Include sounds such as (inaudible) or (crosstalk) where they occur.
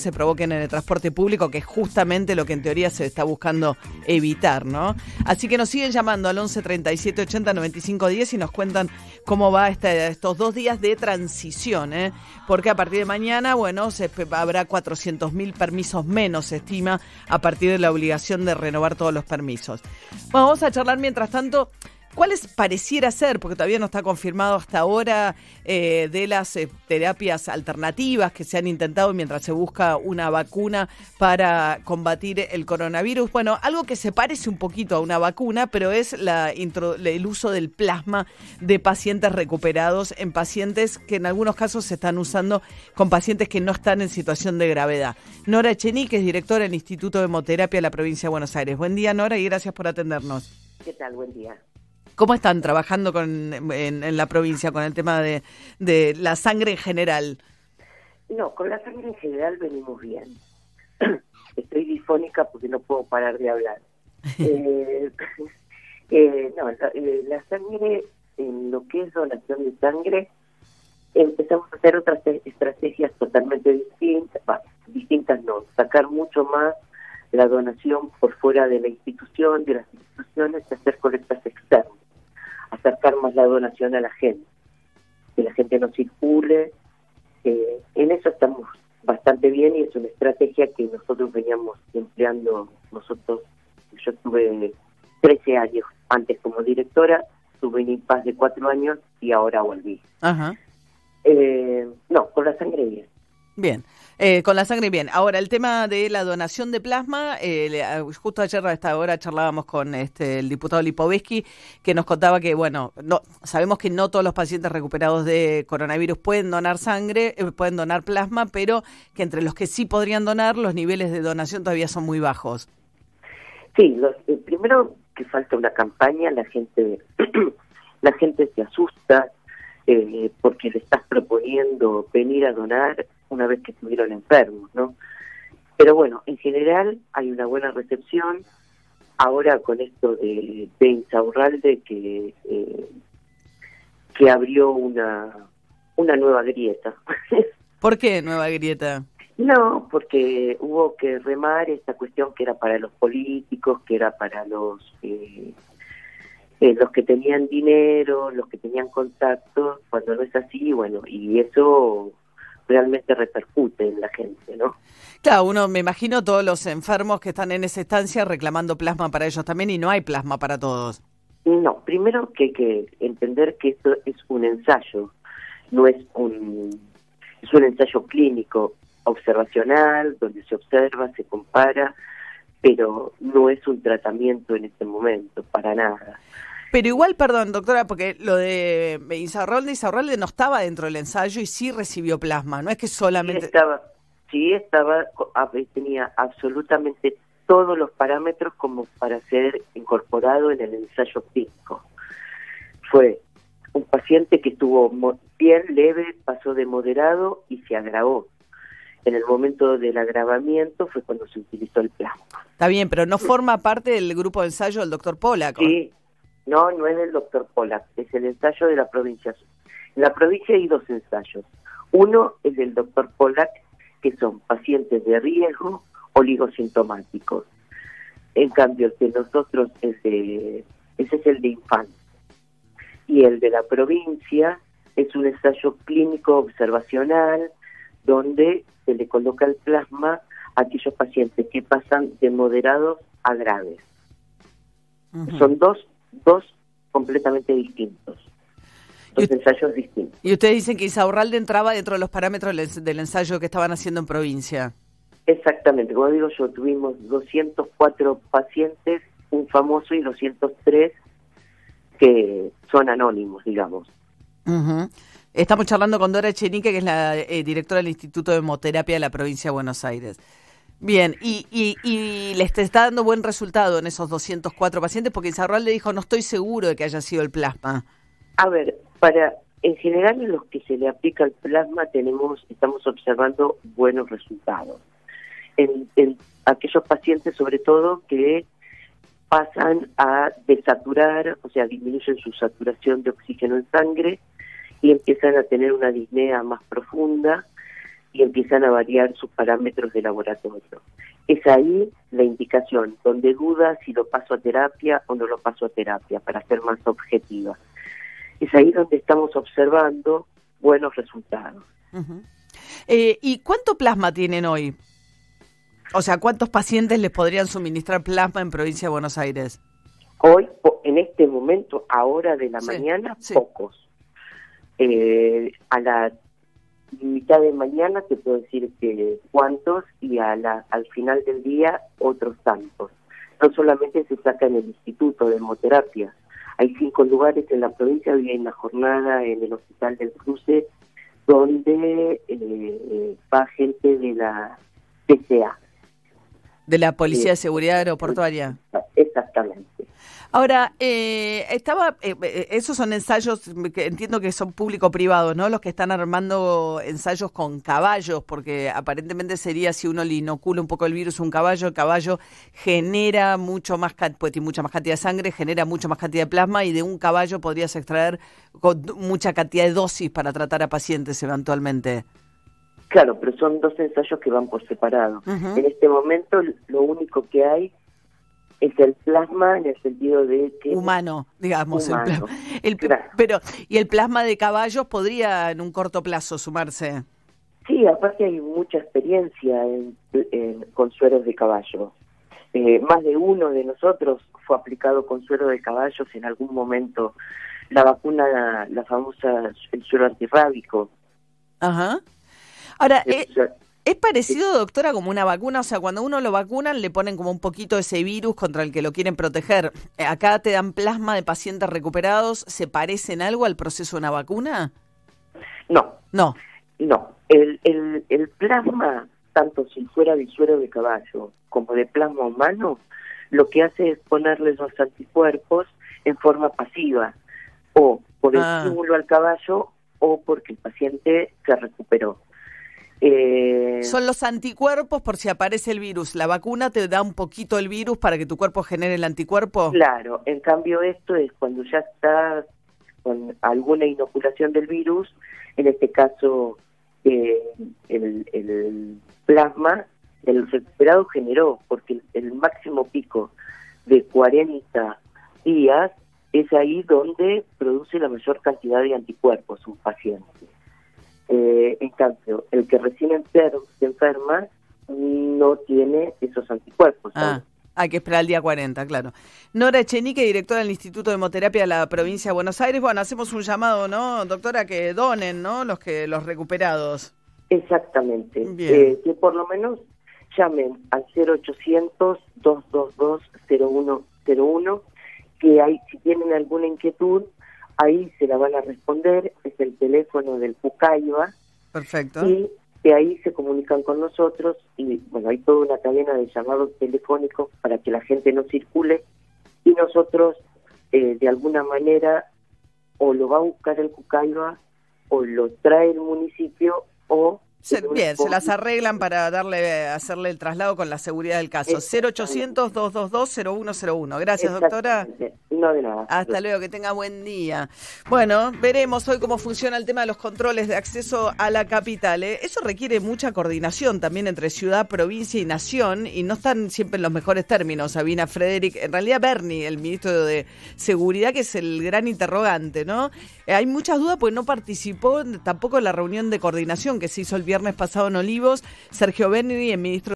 se provoquen en el transporte público, que es justamente lo que en teoría se está buscando evitar, ¿no? Así que nos siguen llamando al 11 37 80 95 10 y nos cuentan cómo va este, estos dos días de transición, ¿eh? Porque a partir de mañana, bueno, se, habrá 400 mil permisos menos, se estima, a partir de la obligación de renovar todos los permisos. Bueno, vamos a charlar mientras tanto ¿Cuáles pareciera ser, porque todavía no está confirmado hasta ahora, eh, de las eh, terapias alternativas que se han intentado mientras se busca una vacuna para combatir el coronavirus? Bueno, algo que se parece un poquito a una vacuna, pero es el uso del plasma de pacientes recuperados en pacientes que en algunos casos se están usando con pacientes que no están en situación de gravedad. Nora Echenique es directora del Instituto de Hemoterapia de la provincia de Buenos Aires. Buen día, Nora, y gracias por atendernos. ¿Qué tal? Buen día. ¿Cómo están trabajando con, en, la provincia con el tema de, de, la sangre en general? No, con la sangre en general venimos bien. (clears throat) Estoy difónica porque no puedo parar de hablar. (laughs) eh, (laughs) eh, no, eh, la, sangre, en lo que es donación de sangre, empezamos a hacer otras estrategias totalmente distintas, distintas no, sacar mucho más la donación por fuera de la institución, de las instituciones, hacer colectas externas acercar más la donación a la gente, que la gente no circule. Eh, en eso estamos bastante bien y es una estrategia que nosotros veníamos empleando nosotros. Yo tuve 13 años antes como directora, tuve un impas de cuatro años y ahora volví. Ajá. Eh, no, con la sangre bien. Bien, eh, con la sangre bien. Ahora, el tema de la donación de plasma, eh, ah, justo ayer a esta hora charlábamos con este, el diputado Lipovetsky, que nos contaba que, bueno, no sabemos que no todos los pacientes recuperados de coronavirus pueden donar sangre, eh, pueden donar plasma, pero que entre los que sí podrían donar, los niveles de donación todavía son muy bajos. Sí, primero que falta una campaña, la gente, (clears throat) la gente se asusta, eh, porque le estás proponiendo venir a donar una vez que estuvieron enfermos, ¿no? Pero bueno, en general hay una buena recepción. Ahora con esto de, de Insaurralde que, eh, que abrió una, una nueva grieta. (laughs) ¿Por qué nueva grieta? No, porque hubo que remar esta cuestión que era para los políticos, que era para los eh, eh, los que tenían dinero, los que tenían contacto, cuando no es así, bueno, y eso realmente repercute en la gente, ¿no? Claro, uno me imagino todos los enfermos que están en esa estancia reclamando plasma para ellos también y no hay plasma para todos. No, primero que hay que entender que esto es un ensayo, no es un es un ensayo clínico observacional donde se observa, se compara, pero no es un tratamiento en este momento para nada. Pero igual, perdón, doctora, porque lo de Insaurralde, Insaurralde no estaba dentro del ensayo y sí recibió plasma, no es que solamente... Sí estaba, sí estaba, tenía absolutamente todos los parámetros como para ser incorporado en el ensayo clínico. Fue un paciente que estuvo bien leve, pasó de moderado y se agravó. En el momento del agravamiento fue cuando se utilizó el plasma. Está bien, pero no forma parte del grupo de ensayo del doctor Pollack. Sí, no, no es del doctor Pollack, es el ensayo de la provincia. En la provincia hay dos ensayos. Uno es del doctor Pollack, que son pacientes de riesgo oligosintomáticos. En cambio, el de nosotros es de, ese es el de infantes. Y el de la provincia es un ensayo clínico observacional donde se le coloca el plasma a aquellos pacientes que pasan de moderados a graves. Son dos dos completamente distintos. Dos ensayos distintos. Y ustedes dicen que Isaurralde entraba dentro de los parámetros del, ensayo que estaban haciendo en provincia. Exactamente, como digo yo, tuvimos 204 pacientes, un famoso y 203 que son anónimos, digamos. Estamos charlando con Dora Echenique, que es la eh, directora del Instituto de Hemoterapia de la provincia de Buenos Aires. Bien, y, y, les está dando buen resultado en esos 204 pacientes porque le dijo, no estoy seguro de que haya sido el plasma. A ver, para en general en los que se le aplica el plasma tenemos estamos observando buenos resultados. En, en aquellos pacientes sobre todo que pasan a desaturar, o sea, disminuyen su saturación de oxígeno en sangre y empiezan a tener una disnea más profunda y empiezan a variar sus parámetros de laboratorio. Es ahí la indicación, donde duda si lo paso a terapia o no lo paso a terapia, para ser más objetiva. Es ahí donde estamos observando buenos resultados. Eh, ¿Y cuánto plasma tienen hoy? O sea, ¿cuántos pacientes les podrían suministrar plasma en provincia de Buenos Aires? Hoy, en este momento, ahora de la mañana, pocos. Eh, a la mitad de mañana te puedo decir que cuántos y a la, al final del día otros tantos. No solamente se saca en el Instituto de Hemoterapia, hay cinco lugares en la provincia, hay una jornada en el Hospital del Cruce donde eh, va gente de la PCA. De la Policía de Seguridad Aeroportuaria. Exactamente. Ahora, eh, estaba, eh, eh, esos son ensayos que entiendo que son público-privados, ¿no? Los que están armando ensayos con caballos, porque aparentemente sería si uno le inocula un poco el virus a un caballo, el caballo genera mucho más, pues tiene mucha más cantidad de sangre, genera mucho más cantidad de plasma y de un caballo podrías extraer con mucha cantidad de dosis para tratar a pacientes eventualmente. Claro, pero son dos ensayos que van por separado. En este momento lo único que hay es el plasma en el sentido de que humano digamos el, pero y el plasma de caballos podría en un corto plazo sumarse sí aparte hay mucha experiencia en, con sueros de caballo. Eh, más de uno de nosotros fue aplicado con suero de caballos en algún momento. La vacuna la famosa el suero antirrábico. Ajá. Ahora eh, ¿Es parecido, doctora, como una vacuna? O sea, cuando uno lo vacunan le ponen como un poquito ese virus contra el que lo quieren proteger. Eh, ¿Acá te dan plasma de pacientes recuperados? ¿Se parecen algo al proceso de una vacuna? No. No. No. El, el, el plasma, tanto si fuera de suero de caballo como de plasma humano, lo que hace es ponerles los anticuerpos en forma pasiva, o por el ah. estímulo al caballo o porque el paciente se recuperó. Eh, Son los anticuerpos por si aparece el virus. La vacuna te da un poquito el virus para que tu cuerpo genere el anticuerpo. Claro, en cambio esto es cuando ya está con alguna inoculación del virus, en este caso eh, el, plasma, el recuperado generó, porque el máximo pico de 40 días es ahí donde produce la mayor cantidad de anticuerpos un paciente. Eh, en cambio, el que recién enferma, se enferma no tiene esos anticuerpos. Ah, hay que esperar el día 40, claro. Nora Echenique, directora del Instituto de Hemoterapia de la provincia de Buenos Aires. Bueno, hacemos un llamado, ¿no, doctora, que donen, ¿no? Los que los recuperados. Exactamente. Eh, que por lo menos llamen al 0800-222-0101, que hay, si tienen alguna inquietud, ahí se la van a responder, es el teléfono del Pucaiba. Perfecto. Y de ahí se comunican con nosotros y bueno, hay toda una cadena de llamados telefónicos para que la gente no circule y nosotros eh, de alguna manera o lo va a buscar el Pucaiba o lo trae el municipio o bien, se las arreglan para darle hacerle el traslado con la seguridad del caso. 0800-222-0101. Gracias, doctora. No de nada. Hasta luego, que tenga buen día. Bueno, veremos hoy cómo funciona el tema de los controles de acceso a la capital. ¿eh? Eso requiere mucha coordinación también entre ciudad, provincia y nación, y no están siempre en los mejores términos. Sabina Frederick, en realidad Bernie, el ministro de Seguridad, que es el gran interrogante, ¿no? Eh, hay muchas dudas porque no participó tampoco en la reunión de coordinación que se hizo el viernes pasado en Olivos. Sergio Benny, el ministro